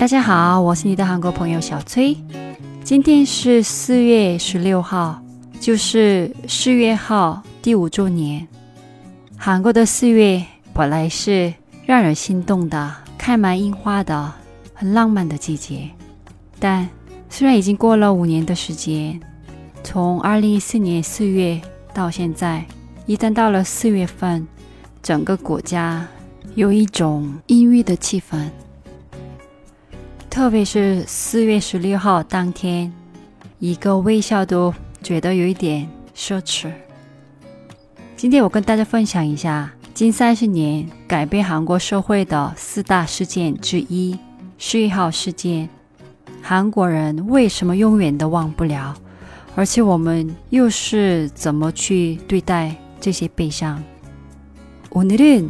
大家好，我是你的韩国朋友小崔。今天是四月十六号，就是四月号第五周年。韩国的四月本来是让人心动的、开满樱花的、很浪漫的季节，但虽然已经过了五年的时间，从二零一四年四月到现在，一旦到了四月份，整个国家有一种阴郁的气氛。特别是四月十六号当天，一个微笑都觉得有一点奢侈。今天我跟大家分享一下近三十年改变韩国社会的四大事件之一——十一号事件。韩国人为什么永远都忘不了？而且我们又是怎么去对待这些悲伤？오늘은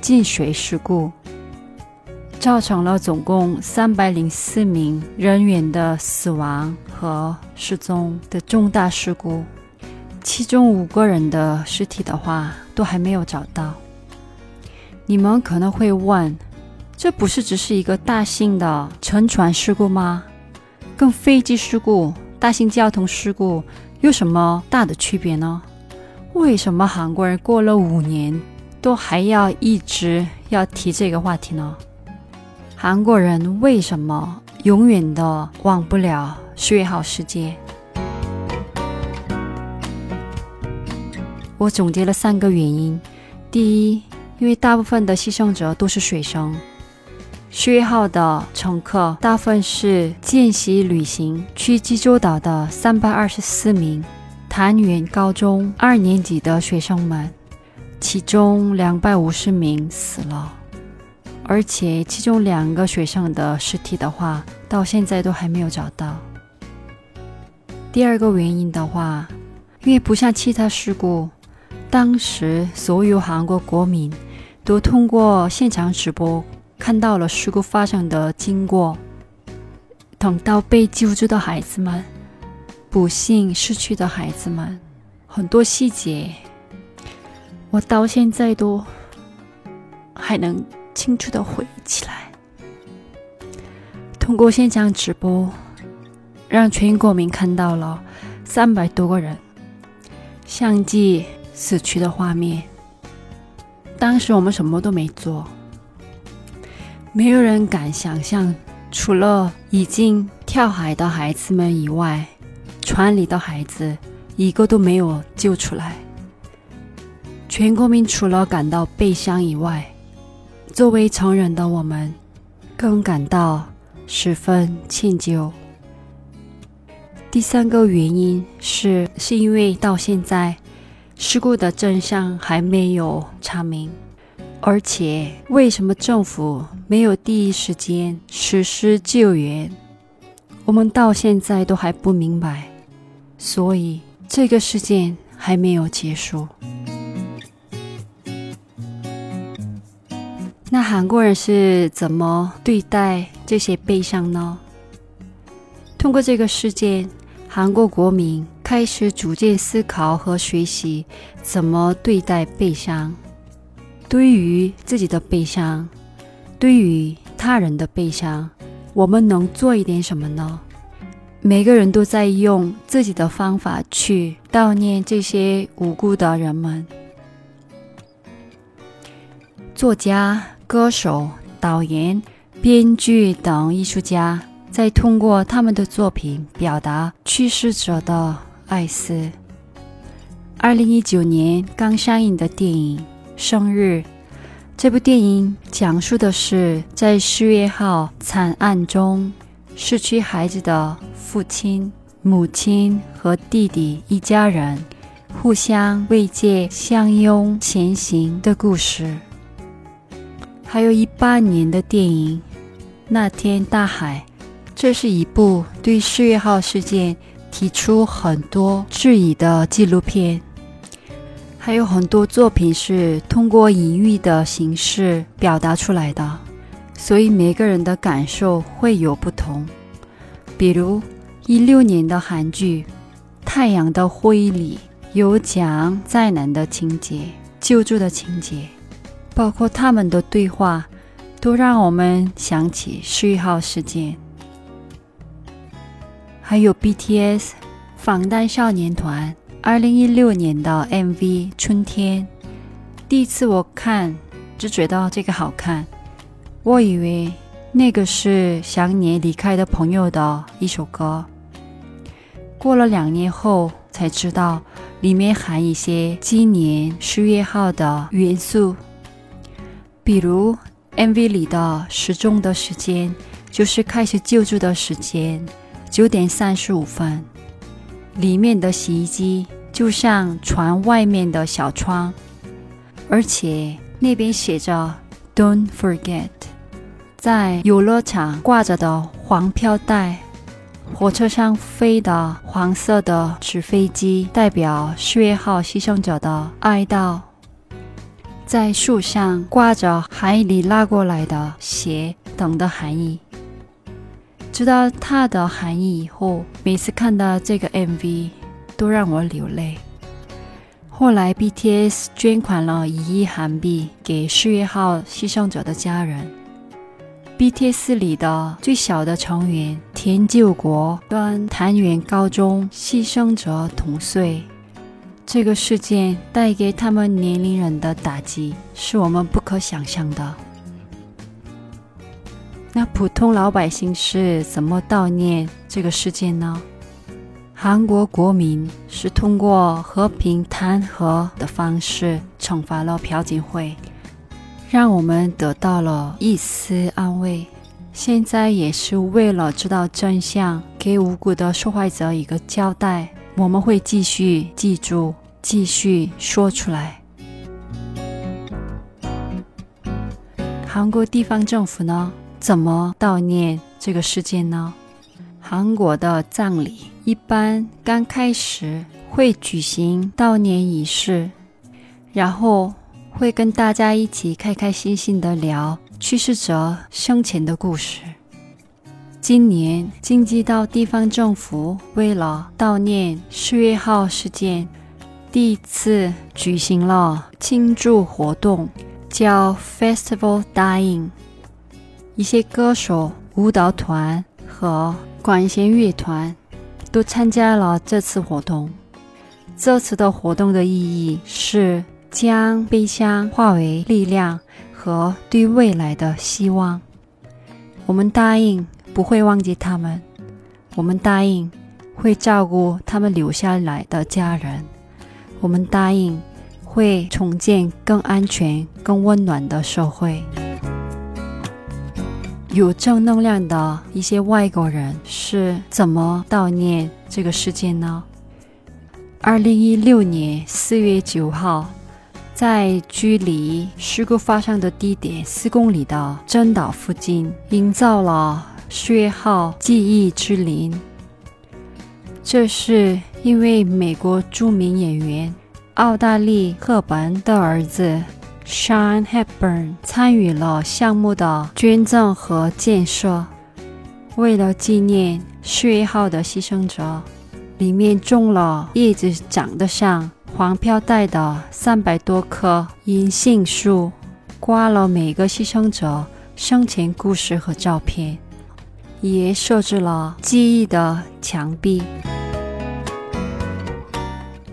进水事故，造成了总共三百零四名人员的死亡和失踪的重大事故，其中五个人的尸体的话都还没有找到。你们可能会问，这不是只是一个大型的沉船事故吗？跟飞机事故、大型交通事故有什么大的区别呢？为什么韩国人过了五年？都还要一直要提这个话题呢？韩国人为什么永远的忘不了十月号事件？我总结了三个原因：第一，因为大部分的牺牲者都是学生，十月号的乘客大部分是见习旅行去济州岛的三百二十四名潭元高中二年级的学生们。其中两百五十名死了，而且其中两个学生的尸体的话，到现在都还没有找到。第二个原因的话，因为不像其他事故，当时所有韩国国民都通过现场直播看到了事故发生的经过，等到被救助的孩子们，不幸逝去的孩子们，很多细节。我到现在都还能清楚的回忆起来。通过现场直播，让全国民看到了三百多个人相继死去的画面。当时我们什么都没做，没有人敢想象，除了已经跳海的孩子们以外，船里的孩子一个都没有救出来。全国民除了感到悲伤以外，作为成人的我们，更感到十分歉疚。第三个原因是，是因为到现在事故的真相还没有查明，而且为什么政府没有第一时间实施救援，我们到现在都还不明白，所以这个事件还没有结束。韩国人是怎么对待这些悲伤呢？通过这个事件，韩国国民开始逐渐思考和学习怎么对待悲伤。对于自己的悲伤，对于他人的悲伤，我们能做一点什么呢？每个人都在用自己的方法去悼念这些无辜的人们。作家。歌手、导演、编剧等艺术家在通过他们的作品表达去世者的哀思。二零一九年刚上映的电影《生日》，这部电影讲述的是在十月号惨案中失去孩子的父亲、母亲和弟弟一家人互相慰藉、相拥前行的故事。还有一八年的电影《那天大海》，这是一部对四月号事件提出很多质疑的纪录片。还有很多作品是通过隐喻的形式表达出来的，所以每个人的感受会有不同。比如一六年的韩剧《太阳的会议》里有讲灾难的情节、救助的情节，包括他们的对话，都让我们想起四月号事件。还有 BTS 防弹少年团二零一六年的 MV《春天》，第一次我看就觉得这个好看，我以为。那个是想念离开的朋友的一首歌。过了两年后才知道，里面含一些今年十月号的元素，比如 MV 里的时钟的时间就是开始救助的时间，九点三十五分。里面的洗衣机就像船外面的小窗，而且那边写着 “Don't forget”。在游乐场挂着的黄飘带，火车上飞的黄色的纸飞机，代表四月号牺牲者的哀悼。在树上挂着海里拉过来的鞋等的含义。知道它的含义以后，每次看到这个 MV 都让我流泪。后来 BTS 捐款了一亿韩币给四月号牺牲者的家人。BTS 里的最小的成员田救国跟潭元高中牺牲者同岁，这个事件带给他们年龄人的打击是我们不可想象的。那普通老百姓是怎么悼念这个事件呢？韩国国民是通过和平弹劾的方式惩罚了朴槿惠。让我们得到了一丝安慰。现在也是为了知道真相，给无辜的受害者一个交代。我们会继续记住，继续说出来。韩国地方政府呢，怎么悼念这个事件呢？韩国的葬礼一般刚开始会举行悼念仪式，然后。会跟大家一起开开心心的聊去世者生前的故事。今年京畿道地方政府为了悼念四月号事件，第一次举行了庆祝活动，叫 Festival Dying。一些歌手、舞蹈团和管弦乐团都参加了这次活动。这次的活动的意义是。将悲伤化为力量和对未来的希望。我们答应不会忘记他们，我们答应会照顾他们留下来的家人，我们答应会重建更安全、更温暖的社会。有正能量的一些外国人是怎么悼念这个事件呢？二零一六年四月九号。在距离事故发生的地点四公里的真岛附近，营造了四月号记忆之林。这是因为美国著名演员奥黛丽·赫本的儿子 Sean Hepburn 参与了项目的捐赠和建设。为了纪念四月号的牺牲者，里面种了叶子长得像。黄飘带的三百多棵银杏树，挂了每个牺牲者生前故事和照片，也设置了记忆的墙壁。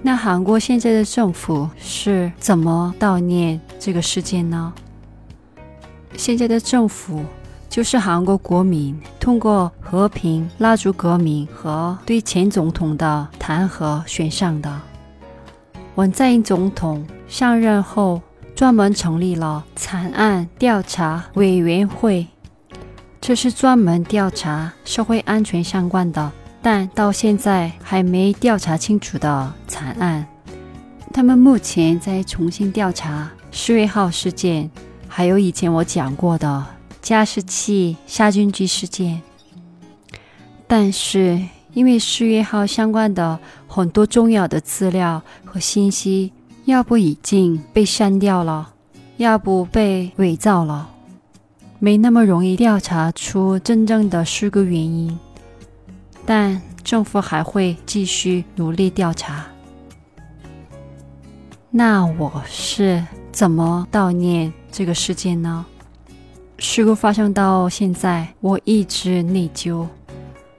那韩国现在的政府是怎么悼念这个事件呢？现在的政府就是韩国国民通过和平蜡烛革命和对前总统的弹劾选上的。文在寅总统上任后，专门成立了惨案调查委员会，这是专门调查社会安全相关的，但到现在还没调查清楚的惨案。他们目前在重新调查四月号事件，还有以前我讲过的加湿器杀菌剂事件。但是，因为四月号相关的很多重要的资料和信息，要不已经被删掉了，要不被伪造了，没那么容易调查出真正的事故原因。但政府还会继续努力调查。那我是怎么悼念这个事件呢？事故发生到现在，我一直内疚。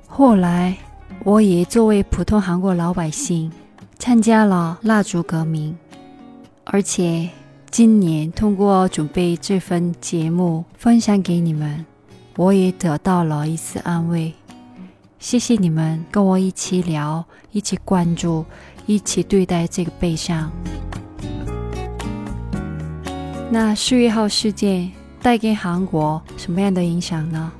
后来，我也作为普通韩国老百姓参加了蜡烛革命，而且今年通过准备这份节目分享给你们，我也得到了一丝安慰。谢谢你们跟我一起聊，一起关注，一起对待这个悲伤。那四月号事件带给韩国什么样的影响呢？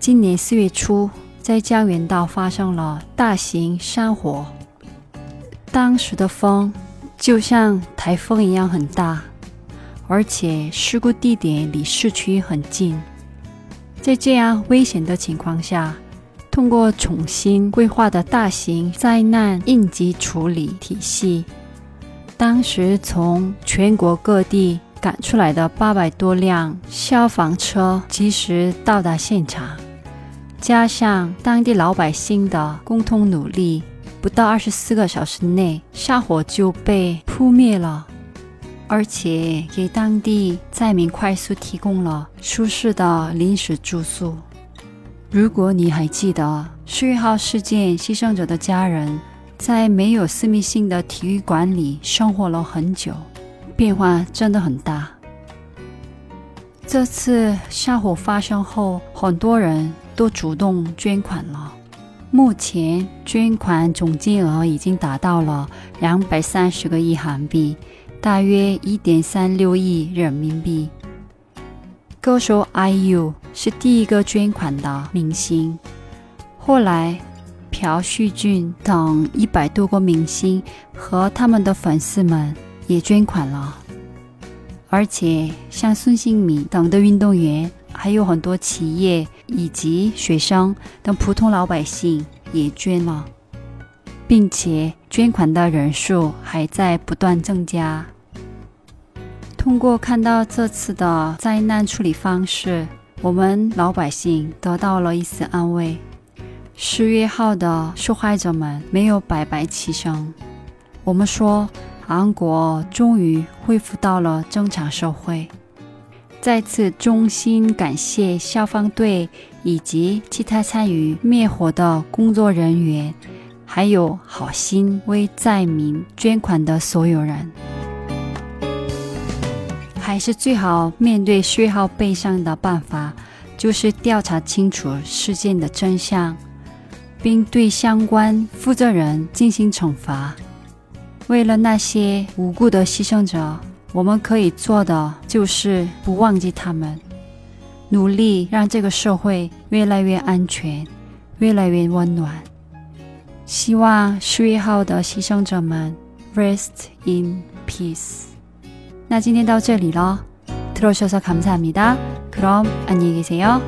今年四月初，在江原道发生了大型山火，当时的风就像台风一样很大，而且事故地点离市区很近。在这样危险的情况下，通过重新规划的大型灾难应急处理体系。当时从全国各地赶出来的八百多辆消防车及时到达现场，加上当地老百姓的共同努力，不到二十四个小时内，山火就被扑灭了，而且给当地灾民快速提供了舒适的临时住宿。如果你还记得四月号事件牺牲者的家人。在没有私密性的体育馆里生活了很久，变化真的很大。这次山火发生后，很多人都主动捐款了。目前捐款总金额已经达到了两百三十个亿韩币，大约一点三六亿人民币。歌手 IU 是第一个捐款的明星，后来。朴叙俊等一百多个明星和他们的粉丝们也捐款了，而且像孙兴敏等的运动员，还有很多企业以及学生等普通老百姓也捐了，并且捐款的人数还在不断增加。通过看到这次的灾难处理方式，我们老百姓得到了一丝安慰。十月号的受害者们没有白白牺牲。我们说，韩国终于恢复到了正常社会。再次衷心感谢消防队以及其他参与灭火的工作人员，还有好心为灾民捐款的所有人。还是最好面对十月号悲伤的办法，就是调查清楚事件的真相。并对相关负责人进行惩罚。为了那些无辜的牺牲者，我们可以做的就是不忘记他们，努力让这个社会越来越安全，越来越温暖。希望十月号的牺牲者们 rest in peace。那今天到这里了，들어주셔서감사합니다그럼안녕히계세요